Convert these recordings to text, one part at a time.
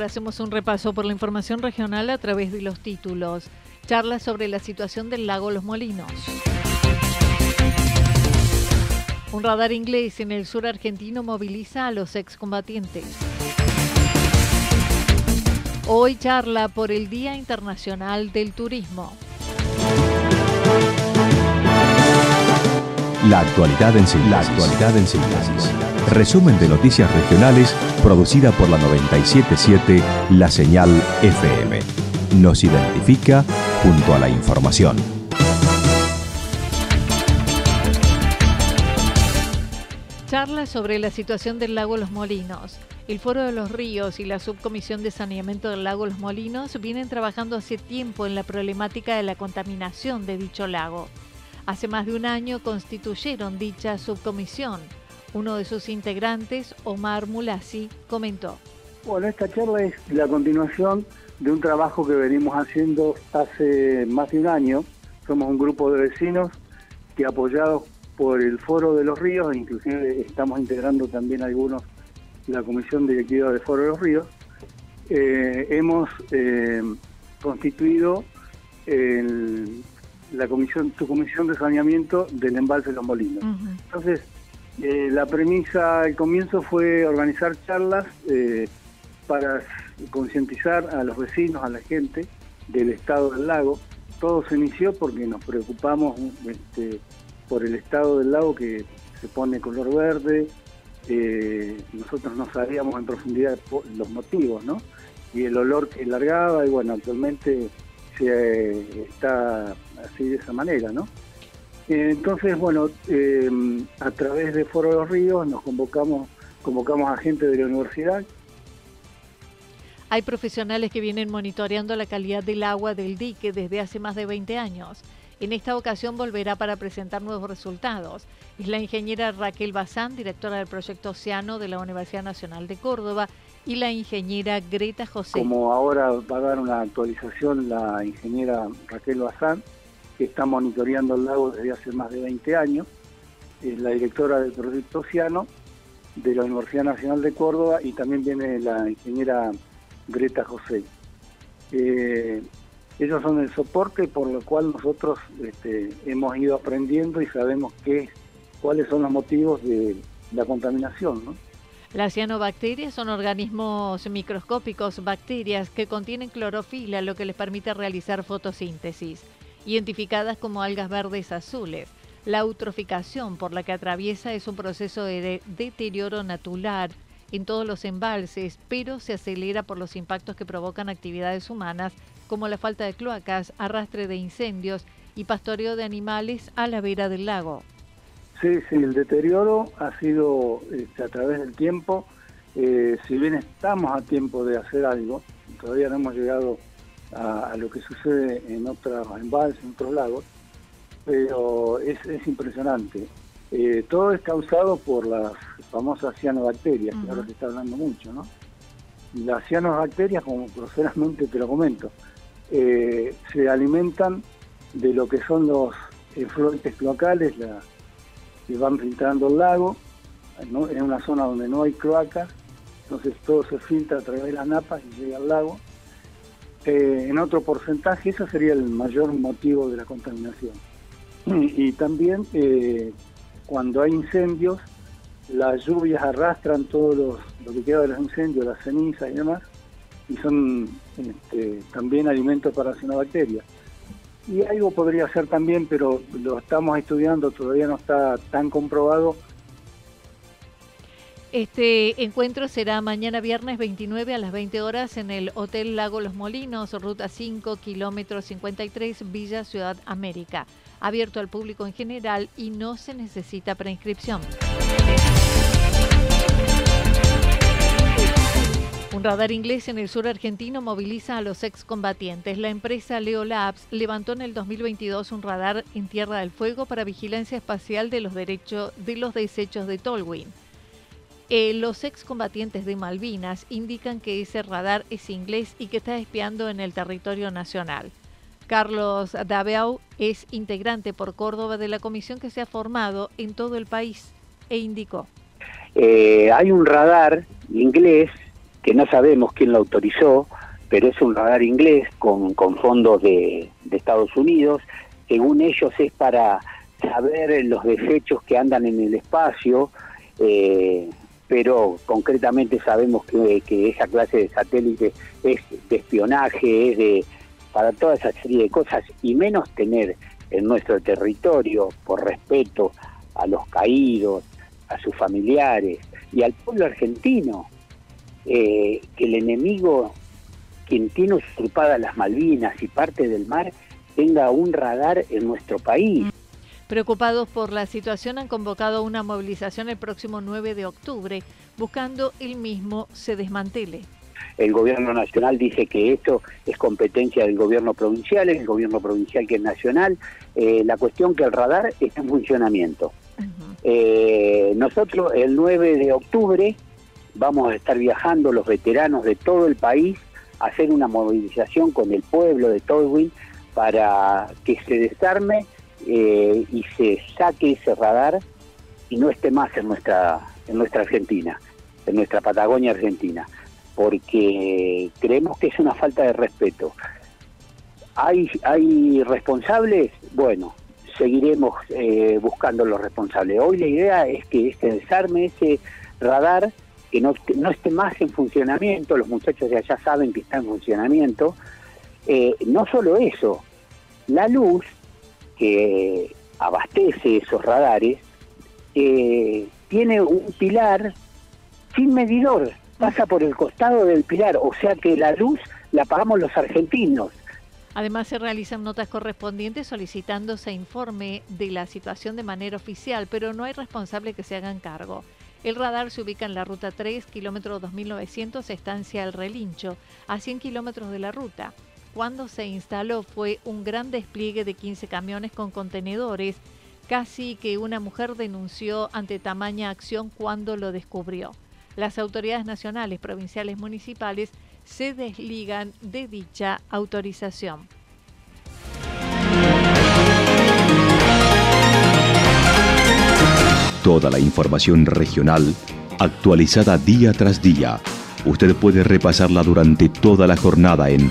A esta hora hacemos un repaso por la información regional a través de los títulos. Charla sobre la situación del lago Los Molinos. Un radar inglés en el sur argentino moviliza a los excombatientes. Hoy charla por el Día Internacional del Turismo. La actualidad en síntesis. La actualidad en síntesis. Resumen de noticias regionales producida por la 977 La Señal FM. Nos identifica junto a la información. Charla sobre la situación del lago Los Molinos. El Foro de los Ríos y la Subcomisión de Saneamiento del lago Los Molinos vienen trabajando hace tiempo en la problemática de la contaminación de dicho lago. Hace más de un año constituyeron dicha subcomisión. Uno de sus integrantes, Omar Mulasi, comentó. Bueno, esta charla es la continuación de un trabajo que venimos haciendo hace más de un año. Somos un grupo de vecinos que apoyados por el Foro de los Ríos, inclusive estamos integrando también algunos la Comisión Directiva del Foro de los Ríos, eh, hemos eh, constituido el, la comisión, su comisión de saneamiento del embalse de los molinos. Entonces, eh, la premisa al comienzo fue organizar charlas eh, para concientizar a los vecinos, a la gente del estado del lago. Todo se inició porque nos preocupamos este, por el estado del lago que se pone color verde. Eh, nosotros no sabíamos en profundidad los motivos, ¿no? Y el olor que largaba, y bueno, actualmente se está así de esa manera, ¿no? Entonces, bueno, eh, a través de Foro de los Ríos nos convocamos, convocamos a gente de la universidad. Hay profesionales que vienen monitoreando la calidad del agua del dique desde hace más de 20 años. En esta ocasión volverá para presentar nuevos resultados. Es la ingeniera Raquel Bazán, directora del proyecto Oceano de la Universidad Nacional de Córdoba, y la ingeniera Greta José. Como ahora va a dar una actualización la ingeniera Raquel Bazán, que está monitoreando el lago desde hace más de 20 años, es la directora del proyecto Oceano de la Universidad Nacional de Córdoba y también viene la ingeniera Greta José. Eh, ellos son el soporte por lo cual nosotros este, hemos ido aprendiendo y sabemos qué, cuáles son los motivos de la contaminación. ¿no? Las cianobacterias son organismos microscópicos, bacterias que contienen clorofila, lo que les permite realizar fotosíntesis, identificadas como algas verdes azules. La eutroficación por la que atraviesa es un proceso de deterioro natural en todos los embalses, pero se acelera por los impactos que provocan actividades humanas como la falta de cloacas, arrastre de incendios y pastoreo de animales a la vera del lago. Sí, sí, el deterioro ha sido este, a través del tiempo. Eh, si bien estamos a tiempo de hacer algo, todavía no hemos llegado a, lo que sucede en otros embalses, en otros lagos, pero es, impresionante. Eh, todo es causado por las famosas cianobacterias, que ahora se está hablando mucho, ¿no? Las cianobacterias, como groseramente te lo comento, eh, se alimentan de lo que son los efluentes locales que van filtrando el lago, ¿no? en una zona donde no hay cloacas, entonces todo se filtra a través de las napas y llega al lago. Eh, en otro porcentaje, ese sería el mayor motivo de la contaminación. Y también eh, cuando hay incendios, las lluvias arrastran todo los, lo que queda de los incendios, las cenizas y demás, y son este, también alimentos para cianobacterias. Y algo podría ser también, pero lo estamos estudiando, todavía no está tan comprobado. Este encuentro será mañana viernes 29 a las 20 horas en el Hotel Lago Los Molinos, ruta 5, kilómetro 53, Villa Ciudad América. Abierto al público en general y no se necesita preinscripción. Un radar inglés en el sur argentino moviliza a los excombatientes. La empresa Leo Labs levantó en el 2022 un radar en Tierra del Fuego para vigilancia espacial de los, derechos, de los desechos de Tolwyn. Eh, los excombatientes de Malvinas indican que ese radar es inglés y que está espiando en el territorio nacional. Carlos Dabeau es integrante por Córdoba de la comisión que se ha formado en todo el país e indicó. Eh, hay un radar inglés que no sabemos quién lo autorizó, pero es un radar inglés con, fondos de, Estados Unidos. Según ellos es para saber los desechos que andan en el espacio, eh, pero concretamente sabemos que, esa clase de satélite es de espionaje, es de para toda esa serie de cosas, y menos tener en nuestro territorio, por respeto a los caídos, a sus familiares y al pueblo argentino, eh, que el enemigo, quien tiene usurpadas las Malvinas y parte del mar, tenga un radar en nuestro país. Preocupados por la situación han convocado una movilización el próximo 9 de octubre, buscando el mismo se desmantele. El gobierno nacional dice que esto es competencia del gobierno provincial, es el gobierno provincial que es nacional. Eh, la cuestión que el radar está en funcionamiento. Eh, nosotros el 9 de octubre vamos a estar viajando los veteranos de todo el país a hacer una movilización con el pueblo de Tolwyn para que se desarme eh, y se saque ese radar y no esté más en nuestra en nuestra Argentina, en nuestra Patagonia Argentina, porque creemos que es una falta de respeto. ¿Hay, hay responsables? Bueno, seguiremos eh, buscando los responsables. Hoy la idea es que este desarme, ese radar, que no, no esté más en funcionamiento, los muchachos de allá saben que está en funcionamiento. Eh, no solo eso, la luz que abastece esos radares eh, tiene un pilar sin medidor, pasa por el costado del pilar, o sea que la luz la pagamos los argentinos. Además, se realizan notas correspondientes solicitando se informe de la situación de manera oficial, pero no hay responsable que se hagan cargo. El radar se ubica en la ruta 3, kilómetro 2900, estancia El Relincho, a 100 kilómetros de la ruta. Cuando se instaló fue un gran despliegue de 15 camiones con contenedores, casi que una mujer denunció ante tamaña acción cuando lo descubrió. Las autoridades nacionales, provinciales, municipales se desligan de dicha autorización. Toda la información regional actualizada día tras día. Usted puede repasarla durante toda la jornada en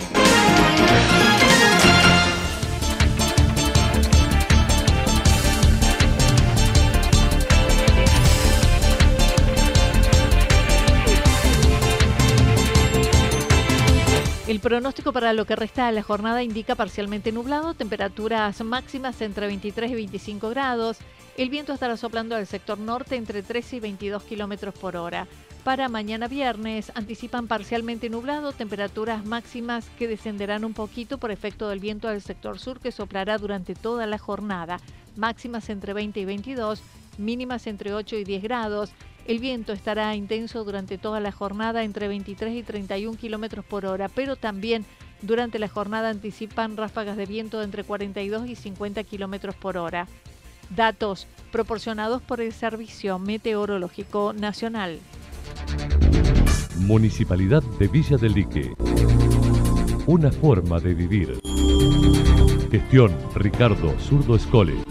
Pronóstico para lo que resta de la jornada indica parcialmente nublado, temperaturas máximas entre 23 y 25 grados. El viento estará soplando al sector norte entre 13 y 22 kilómetros por hora. Para mañana viernes anticipan parcialmente nublado, temperaturas máximas que descenderán un poquito por efecto del viento del sector sur que soplará durante toda la jornada. Máximas entre 20 y 22, mínimas entre 8 y 10 grados. El viento estará intenso durante toda la jornada entre 23 y 31 kilómetros por hora, pero también durante la jornada anticipan ráfagas de viento entre 42 y 50 kilómetros por hora. Datos proporcionados por el Servicio Meteorológico Nacional. Municipalidad de Villa del Lique. Una forma de vivir. Gestión Ricardo Zurdo Escole.